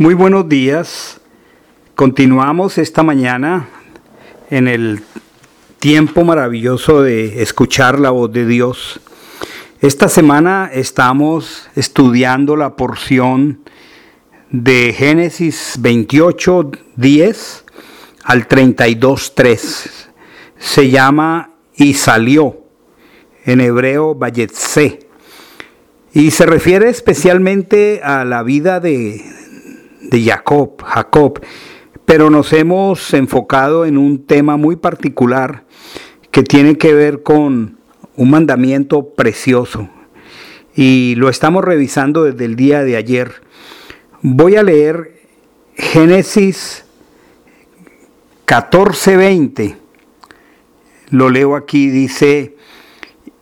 Muy buenos días. Continuamos esta mañana en el tiempo maravilloso de escuchar la voz de Dios. Esta semana estamos estudiando la porción de Génesis 28, 10 al 32, 3. Se llama y salió, en hebreo Bayetse, y se refiere especialmente a la vida de, de Jacob, Jacob, pero nos hemos enfocado en un tema muy particular que tiene que ver con un mandamiento precioso y lo estamos revisando desde el día de ayer. Voy a leer Génesis 14:20. Lo leo aquí, dice,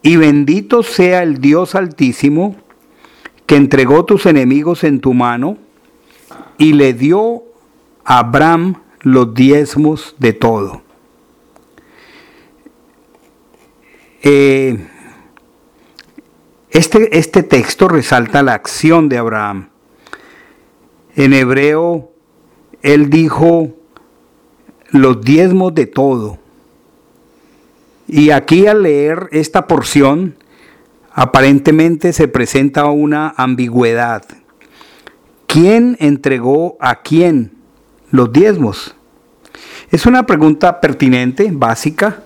y bendito sea el Dios altísimo que entregó tus enemigos en tu mano y le dio a Abraham los diezmos de todo. Eh, este, este texto resalta la acción de Abraham. En hebreo, él dijo los diezmos de todo. Y aquí al leer esta porción, aparentemente se presenta una ambigüedad. ¿Quién entregó a quién los diezmos? Es una pregunta pertinente, básica.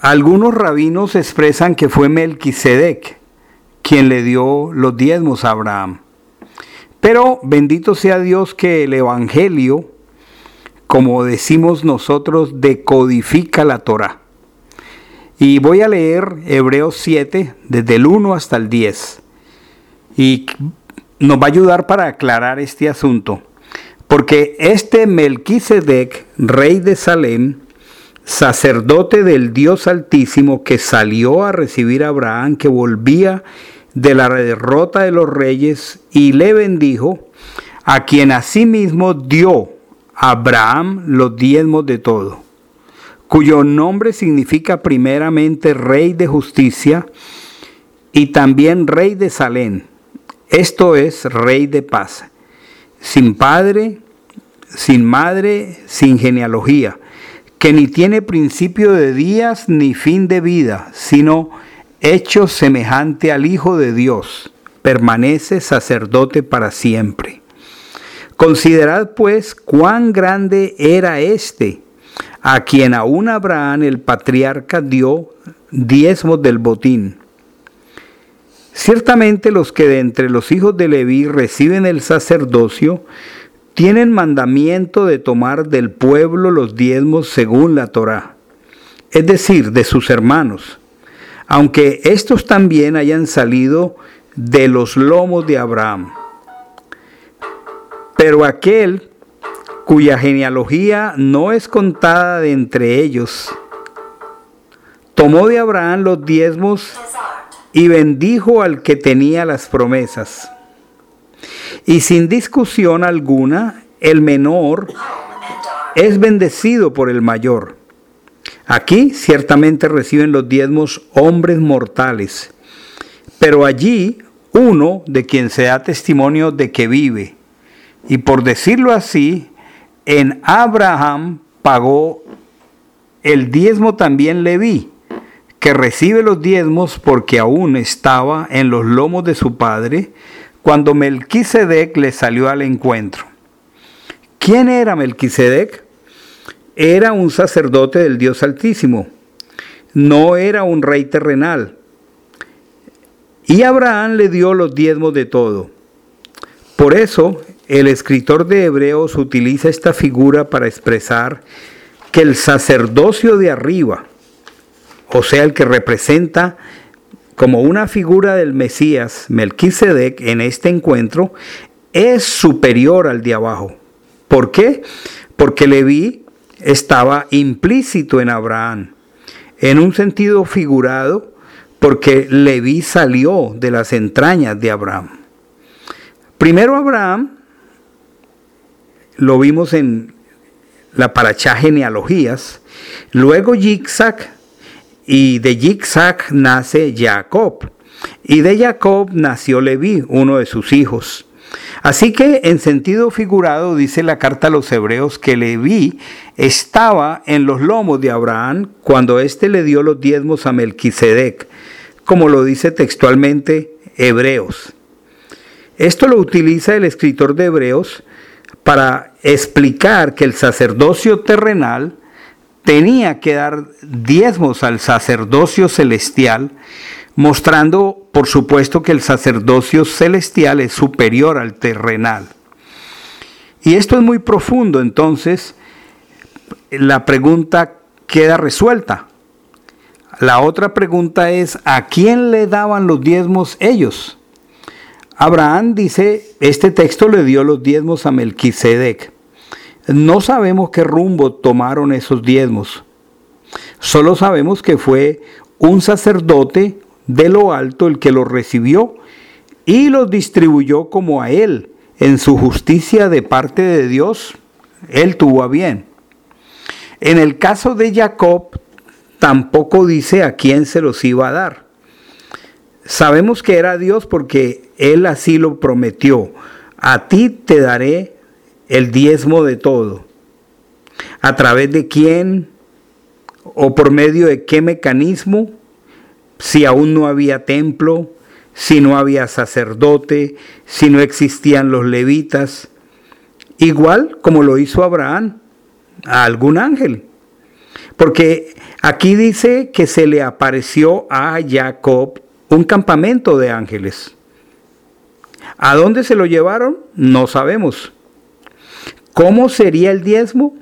Algunos rabinos expresan que fue Melquisedec quien le dio los diezmos a Abraham. Pero bendito sea Dios que el Evangelio, como decimos nosotros, decodifica la Torah. Y voy a leer Hebreos 7, desde el 1 hasta el 10. Y nos va a ayudar para aclarar este asunto. Porque este Melquisedec, rey de Salem, sacerdote del Dios Altísimo, que salió a recibir a Abraham, que volvía de la derrota de los reyes, y le bendijo, a quien asimismo dio a Abraham los diezmos de todo, cuyo nombre significa primeramente rey de justicia y también rey de Salem esto es rey de paz, sin padre, sin madre, sin genealogía, que ni tiene principio de días ni fin de vida, sino hecho semejante al Hijo de Dios, permanece sacerdote para siempre. Considerad pues cuán grande era éste, a quien aún Abraham el patriarca dio diezmos del botín Ciertamente los que de entre los hijos de Leví reciben el sacerdocio, tienen mandamiento de tomar del pueblo los diezmos según la Torá, es decir, de sus hermanos, aunque estos también hayan salido de los lomos de Abraham. Pero aquel cuya genealogía no es contada de entre ellos, tomó de Abraham los diezmos y bendijo al que tenía las promesas. Y sin discusión alguna, el menor es bendecido por el mayor. Aquí ciertamente reciben los diezmos hombres mortales, pero allí uno de quien se da testimonio de que vive. Y por decirlo así, en Abraham pagó el diezmo también Leví que recibe los diezmos porque aún estaba en los lomos de su padre cuando Melquisedec le salió al encuentro. ¿Quién era Melquisedec? Era un sacerdote del Dios Altísimo, no era un rey terrenal. Y Abraham le dio los diezmos de todo. Por eso el escritor de Hebreos utiliza esta figura para expresar que el sacerdocio de arriba, o sea, el que representa como una figura del Mesías, Melquisedec, en este encuentro, es superior al de abajo. ¿Por qué? Porque Leví estaba implícito en Abraham, en un sentido figurado, porque Leví salió de las entrañas de Abraham. Primero Abraham, lo vimos en la paracha genealogías, luego Yitzhak, y de Yitzhak nace Jacob. Y de Jacob nació Leví, uno de sus hijos. Así que en sentido figurado dice la carta a los hebreos que Leví estaba en los lomos de Abraham cuando éste le dio los diezmos a Melquisedec, como lo dice textualmente Hebreos. Esto lo utiliza el escritor de Hebreos para explicar que el sacerdocio terrenal tenía que dar diezmos al sacerdocio celestial, mostrando por supuesto que el sacerdocio celestial es superior al terrenal. Y esto es muy profundo, entonces la pregunta queda resuelta. La otra pregunta es, ¿a quién le daban los diezmos ellos? Abraham dice, este texto le dio los diezmos a Melquisedec. No sabemos qué rumbo tomaron esos diezmos. Solo sabemos que fue un sacerdote de lo alto el que los recibió y los distribuyó como a él en su justicia de parte de Dios. Él tuvo a bien. En el caso de Jacob, tampoco dice a quién se los iba a dar. Sabemos que era Dios porque Él así lo prometió. A ti te daré el diezmo de todo. ¿A través de quién o por medio de qué mecanismo? Si aún no había templo, si no había sacerdote, si no existían los levitas, igual como lo hizo Abraham a algún ángel. Porque aquí dice que se le apareció a Jacob un campamento de ángeles. ¿A dónde se lo llevaron? No sabemos. ¿Cómo sería el diezmo?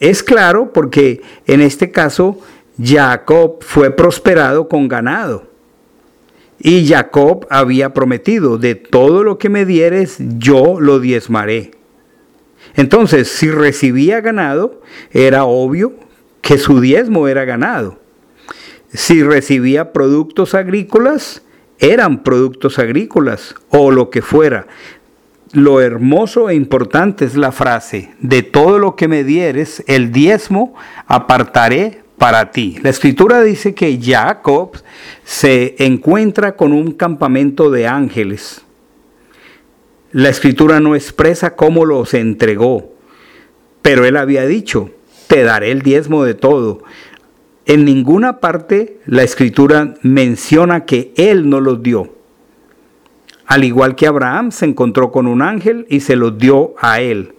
Es claro porque en este caso Jacob fue prosperado con ganado. Y Jacob había prometido, de todo lo que me dieres, yo lo diezmaré. Entonces, si recibía ganado, era obvio que su diezmo era ganado. Si recibía productos agrícolas, eran productos agrícolas o lo que fuera lo hermoso e importante es la frase, de todo lo que me dieres, el diezmo apartaré para ti. La escritura dice que Jacob se encuentra con un campamento de ángeles. La escritura no expresa cómo los entregó, pero él había dicho, te daré el diezmo de todo. En ninguna parte la escritura menciona que él no los dio. Al igual que Abraham se encontró con un ángel y se lo dio a él.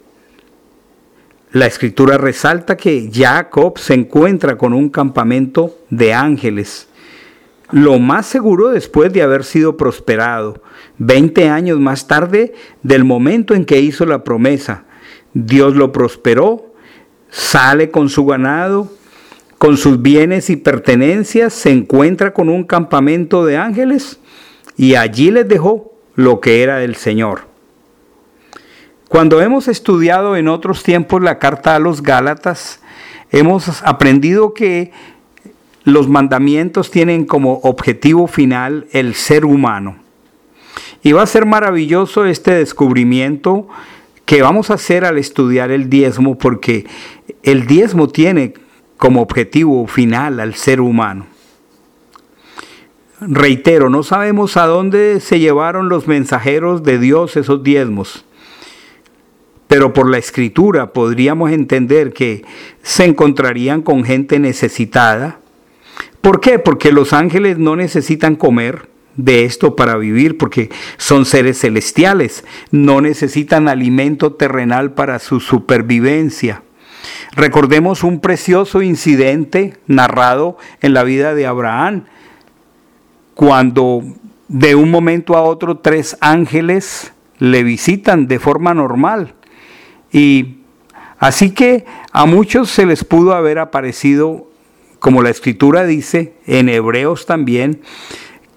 La escritura resalta que Jacob se encuentra con un campamento de ángeles. Lo más seguro después de haber sido prosperado, 20 años más tarde del momento en que hizo la promesa. Dios lo prosperó, sale con su ganado, con sus bienes y pertenencias, se encuentra con un campamento de ángeles y allí les dejó lo que era del Señor. Cuando hemos estudiado en otros tiempos la carta a los Gálatas, hemos aprendido que los mandamientos tienen como objetivo final el ser humano. Y va a ser maravilloso este descubrimiento que vamos a hacer al estudiar el diezmo, porque el diezmo tiene como objetivo final al ser humano. Reitero, no sabemos a dónde se llevaron los mensajeros de Dios esos diezmos, pero por la escritura podríamos entender que se encontrarían con gente necesitada. ¿Por qué? Porque los ángeles no necesitan comer de esto para vivir, porque son seres celestiales, no necesitan alimento terrenal para su supervivencia. Recordemos un precioso incidente narrado en la vida de Abraham, cuando de un momento a otro tres ángeles le visitan de forma normal. Y así que a muchos se les pudo haber aparecido, como la escritura dice, en Hebreos también,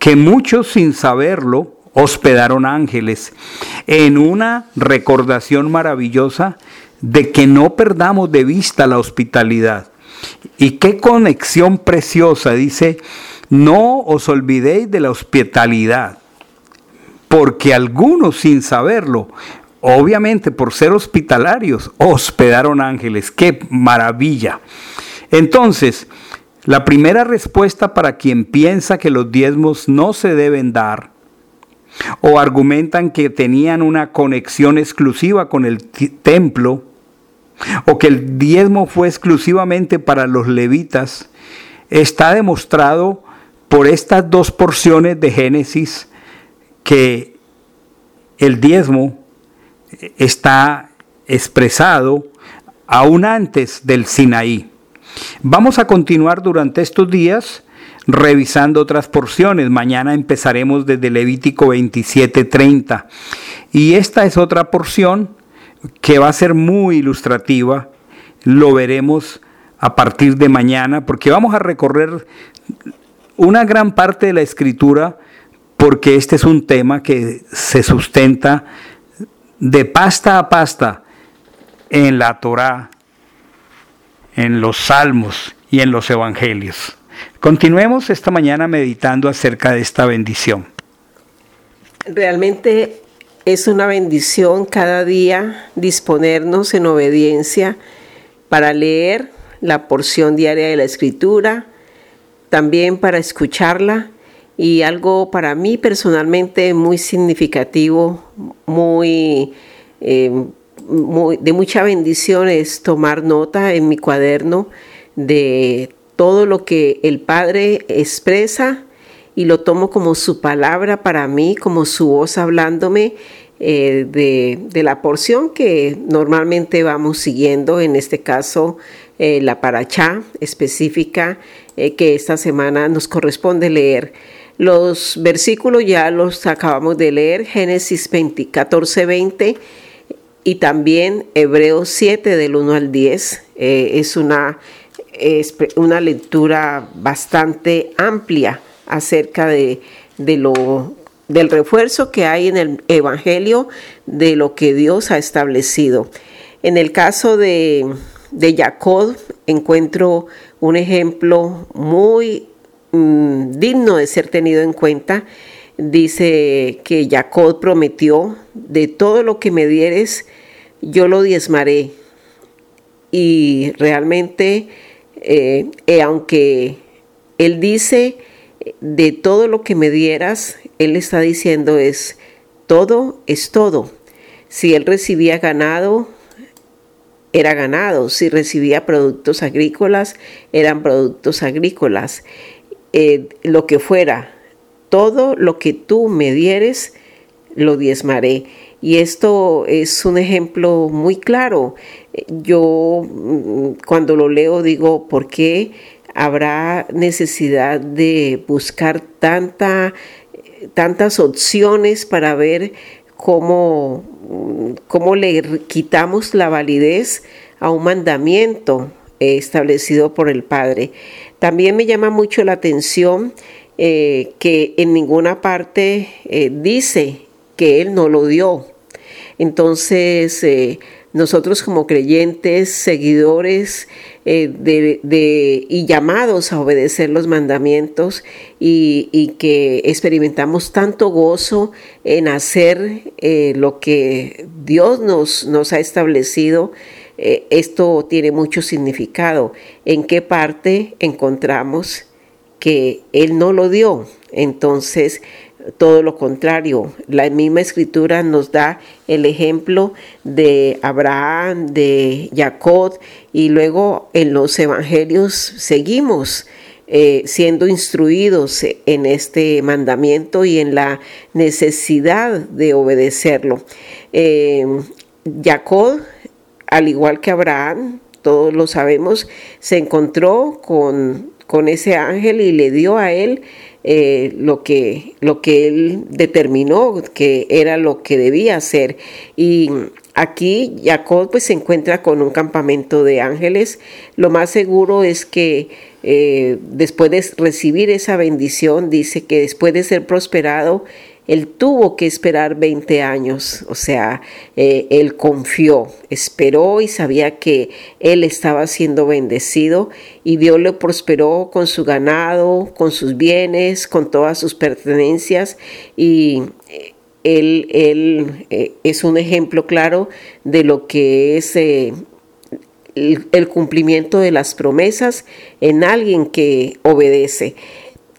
que muchos sin saberlo hospedaron ángeles en una recordación maravillosa de que no perdamos de vista la hospitalidad. Y qué conexión preciosa, dice, no os olvidéis de la hospitalidad, porque algunos sin saberlo, obviamente por ser hospitalarios, hospedaron ángeles. ¡Qué maravilla! Entonces, la primera respuesta para quien piensa que los diezmos no se deben dar o argumentan que tenían una conexión exclusiva con el templo, o que el diezmo fue exclusivamente para los levitas, está demostrado por estas dos porciones de Génesis que el diezmo está expresado aún antes del Sinaí. Vamos a continuar durante estos días revisando otras porciones. Mañana empezaremos desde Levítico 27:30. Y esta es otra porción que va a ser muy ilustrativa. Lo veremos a partir de mañana porque vamos a recorrer una gran parte de la escritura porque este es un tema que se sustenta de pasta a pasta en la Torá, en los salmos y en los evangelios. Continuemos esta mañana meditando acerca de esta bendición. Realmente es una bendición cada día disponernos en obediencia para leer la porción diaria de la escritura, también para escucharla y algo para mí personalmente muy significativo, muy, eh, de mucha bendición es tomar nota en mi cuaderno de todo lo que el Padre expresa y lo tomo como su palabra para mí, como su voz hablándome eh, de, la porción que normalmente vamos siguiendo, en este caso eh, la paracha específica eh, que esta semana nos corresponde leer. Los versículos ya los acabamos de leer, Génesis 20, 14, 20 y también Hebreos 7 del 1 al 10. es una es una lectura bastante amplia acerca de, lo, del refuerzo que hay en el Evangelio de lo que Dios ha establecido. En el caso de, de Jacob encuentro un ejemplo muy mm, digno de ser tenido en cuenta. Dice que Jacob prometió, de todo lo que me dieres, yo lo diezmaré. Y realmente eh, eh, aunque Él dice, de todo lo que me dieras, Él está diciendo es, todo es todo. Si Él recibía ganado, era ganado. Si recibía productos agrícolas, eran productos agrícolas. Eh, lo que fuera, todo lo que tú me dieres, lo diezmaré. Y esto es un ejemplo muy claro. Yo mm, cuando lo leo digo, ¿por qué habrá necesidad de buscar tanta, tantas opciones para ver cómo, cómo le quitamos la validez a un mandamiento establecido por el Padre? También me llama mucho la atención eh, que en ninguna parte eh, dice que Él no lo dio. Entonces, eh, nosotros como creyentes, seguidores eh, y llamados a obedecer los mandamientos y, que experimentamos tanto gozo en hacer eh, lo que Dios nos, nos ha establecido, esto tiene mucho significado. ¿En qué parte encontramos que Él no lo dio? Entonces, todo lo contrario. La misma escritura nos da el ejemplo de Abraham, de Jacob y luego en los evangelios seguimos eh, siendo instruidos en este mandamiento y en la necesidad de obedecerlo. Eh, Jacob, al igual que Abraham, todos lo sabemos, se encontró con, con ese ángel y le dio a él eh, lo, que, lo que él determinó que era lo que debía hacer. Y aquí Jacob pues se encuentra con un campamento de ángeles. Lo más seguro es que eh, después de recibir esa bendición, dice que después de ser prosperado, él tuvo que esperar 20 años, o sea, eh, él confió, esperó y sabía que él estaba siendo bendecido y Dios le prosperó con su ganado, con sus bienes, con todas sus pertenencias y eh, él, eh, es un ejemplo claro de lo que es el cumplimiento de las promesas en alguien que obedece.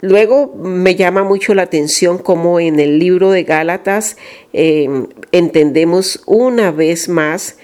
Luego me llama mucho la atención cómo en el libro de Gálatas eh, entendemos una vez más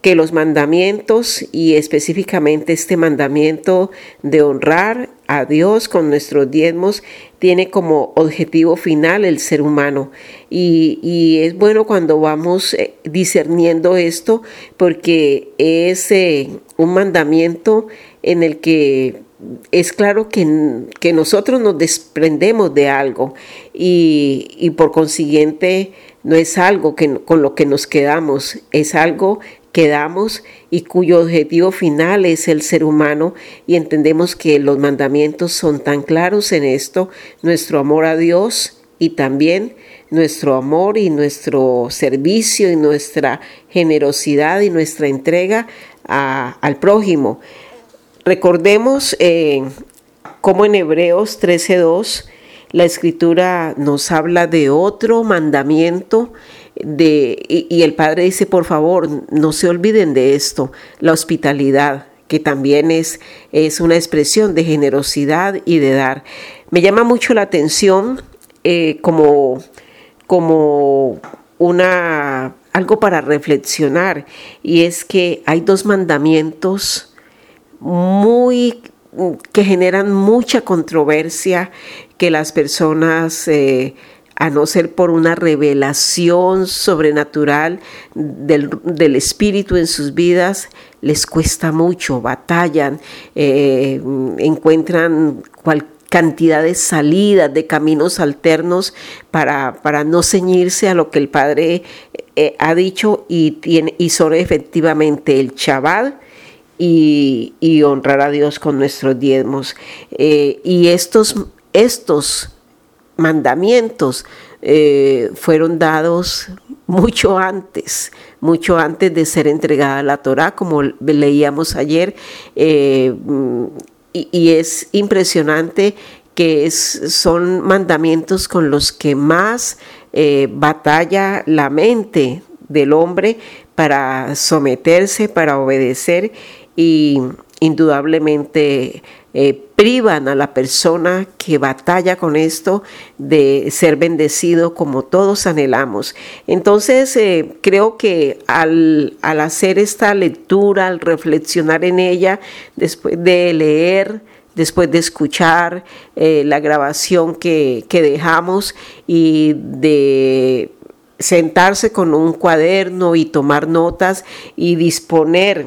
que los mandamientos y específicamente este mandamiento de honrar a Dios con nuestros diezmos tiene como objetivo final el ser humano. Y, es bueno cuando vamos eh, discerniendo esto porque es eh, un mandamiento en el que es claro que, que nosotros nos desprendemos de algo y, y, por consiguiente no es algo que, con lo que nos quedamos, es algo quedamos y cuyo objetivo final es el ser humano y entendemos que los mandamientos son tan claros en esto, nuestro amor a Dios y también nuestro amor y nuestro servicio y nuestra generosidad y nuestra entrega al prójimo. Recordemos eh, como en Hebreos 13.2 la escritura nos habla de otro mandamiento de, y, el Padre dice, por favor, no se olviden de esto, la hospitalidad, que también es, es una expresión de generosidad y de dar. Me llama mucho la atención eh, como, como una, algo para reflexionar, y es que hay dos mandamientos muy que generan mucha controversia, que las personas eh, a no ser por una revelación sobrenatural del, Espíritu en sus vidas, les cuesta mucho, batallan, eh, encuentran cantidad de salidas, de caminos alternos para, para, no ceñirse a lo que el Padre eh, ha dicho y, tiene, y son efectivamente el Chabad y, honrar a Dios con nuestros diezmos. Eh, y estos, estos mandamientos eh, fueron dados mucho antes, mucho antes de ser entregada la Torah, como leíamos ayer, eh, y, es impresionante que es, son mandamientos con los que más batalla la mente del hombre para someterse, para obedecer y indudablemente eh, privan a la persona que batalla con esto de ser bendecido como todos anhelamos. Entonces, eh, creo que al, hacer esta lectura, al reflexionar en ella, después de leer, después de escuchar eh, la grabación que, que dejamos y de sentarse con un cuaderno y tomar notas y disponer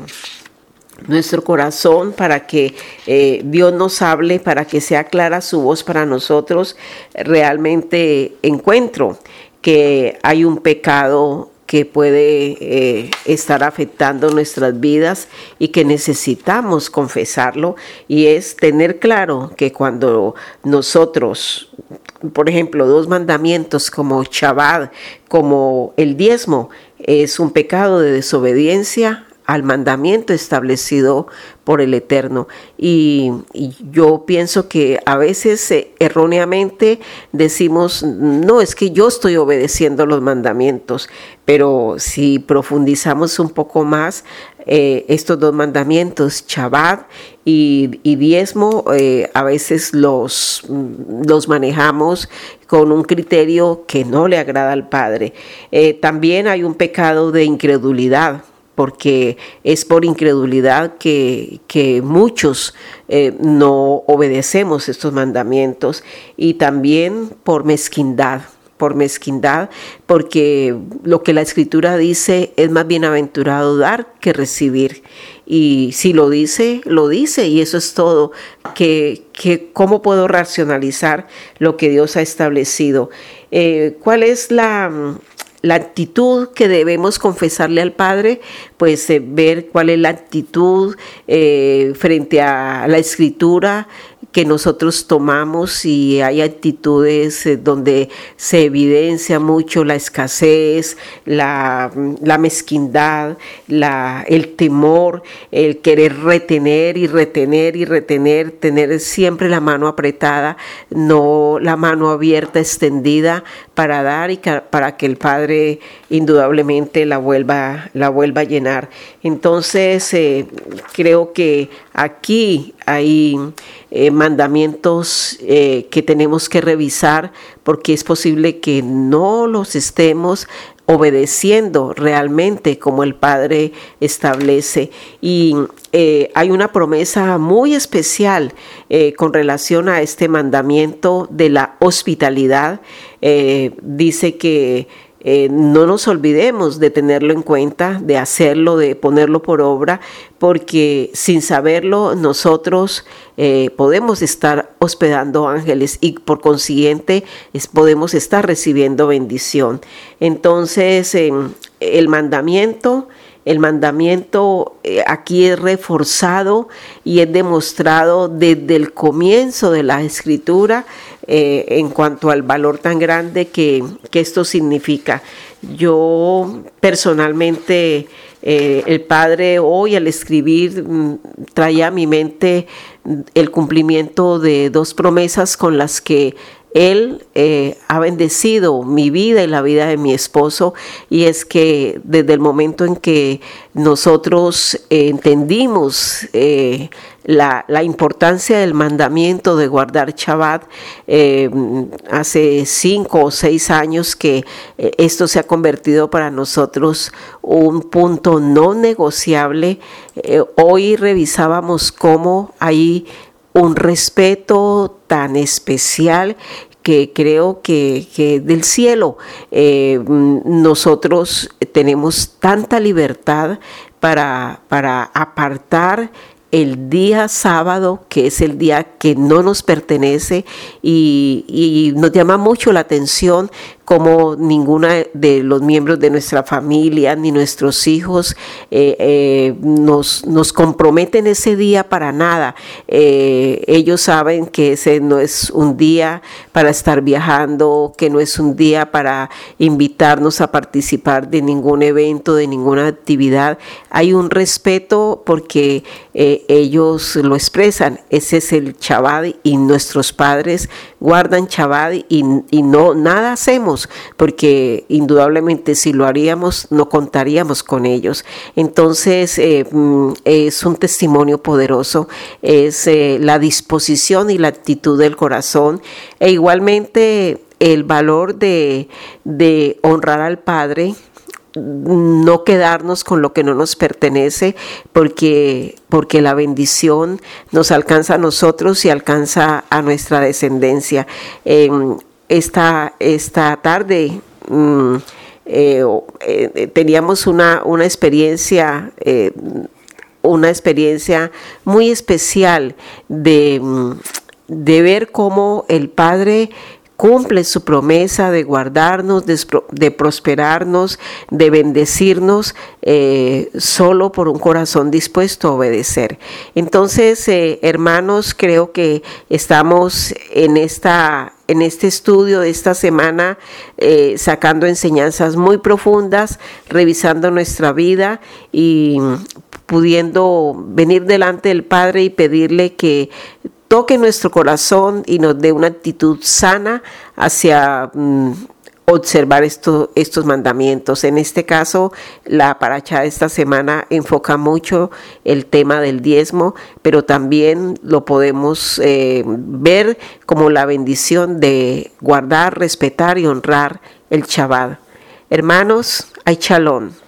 nuestro corazón para que eh, Dios nos hable, para que sea clara su voz para nosotros, realmente encuentro que hay un pecado que puede eh, estar afectando nuestras vidas y que necesitamos confesarlo. Y es tener claro que cuando nosotros, por ejemplo, dos mandamientos como Shabbat, como el diezmo, es un pecado de desobediencia al mandamiento establecido por el Eterno. Y, yo pienso que a veces eh, erróneamente decimos, no, es que yo estoy obedeciendo los mandamientos, pero si profundizamos un poco más, eh, estos dos mandamientos, Shabbat y, diezmo, eh, a veces los, los manejamos con un criterio que no le agrada al Padre. también hay un pecado de incredulidad porque es por incredulidad que, muchos eh, no obedecemos estos mandamientos y también por mezquindad por mezquindad, porque lo que la escritura dice es más bienaventurado dar que recibir. Y si lo dice, lo dice, y eso es todo. Que, que ¿Cómo puedo racionalizar lo que Dios ha establecido? Eh, ¿Cuál es la, la actitud que debemos confesarle al Padre, pues eh, ver cuál es la actitud eh, frente a la escritura, que nosotros tomamos y hay actitudes eh, donde se evidencia mucho la escasez, la, mezquindad, la, el temor, el querer retener y retener y retener, tener siempre la mano apretada, no la mano abierta, extendida para dar y para que el Padre indudablemente la vuelva, la vuelva a llenar. Entonces, eh, creo que aquí hay eh, mandamientos eh, que tenemos que revisar porque es posible que no los estemos obedeciendo realmente como el Padre establece. Y eh, hay una promesa muy especial eh, con relación a este mandamiento de la hospitalidad. Eh, dice que eh, no nos olvidemos de tenerlo en cuenta, de hacerlo, de ponerlo por obra, porque sin saberlo nosotros eh, podemos estar hospedando ángeles y por consiguiente podemos estar recibiendo bendición. Entonces, el mandamiento el mandamiento eh, aquí es reforzado y es demostrado desde el comienzo de la escritura eh, en cuanto al valor tan grande que, esto significa. Yo personalmente, eh, el Padre hoy al escribir mm, traía a mi mente el cumplimiento de dos promesas con las que él eh, ha bendecido mi vida y la vida de mi esposo y es que desde el momento en que nosotros eh, entendimos eh, la, importancia del mandamiento de guardar Shabbat, hace cinco o seis años que esto se ha convertido para nosotros un punto no negociable. hoy revisábamos cómo hay un respeto tan especial que creo que, del cielo eh, nosotros tenemos tanta libertad para, para apartar el día sábado, que es el día que no nos pertenece, y, y, nos llama mucho la atención como ninguna de los miembros de nuestra familia ni nuestros hijos eh, eh, nos, nos, comprometen ese día para nada. Eh, ellos saben que ese no es un día para estar viajando, que no es un día para invitarnos a participar de ningún evento, de ninguna actividad. Hay un respeto porque ellos lo expresan. Ese es el Chabad y nuestros padres guardan Chabad y, y no nada hacemos porque indudablemente si lo haríamos no contaríamos con ellos. Entonces eh, mm, es un testimonio poderoso, es eh, la disposición y la actitud del corazón e igualmente el valor de, honrar al Padre, no quedarnos con lo que no nos pertenece, porque, porque la bendición nos alcanza a nosotros y alcanza a nuestra descendencia. Em, esta, esta tarde mm, eh, eh, teníamos una, una experiencia, eh, una experiencia muy especial de, mm, de ver cómo el Padre cumple su promesa de guardarnos, de, prosperarnos, de bendecirnos solo por un corazón dispuesto a obedecer. Entonces, hermanos, creo que estamos en esta en este estudio de esta semana eh, sacando enseñanzas muy profundas, revisando nuestra vida y pudiendo venir delante del Padre y pedirle que toque nuestro corazón y nos dé una actitud sana hacia mm, observar estos mandamientos. En este caso, la paracha de esta semana enfoca mucho el tema del diezmo, pero también lo podemos eh, ver como la bendición de guardar, respetar y honrar el Shabbat. Hermanos, hay chalón.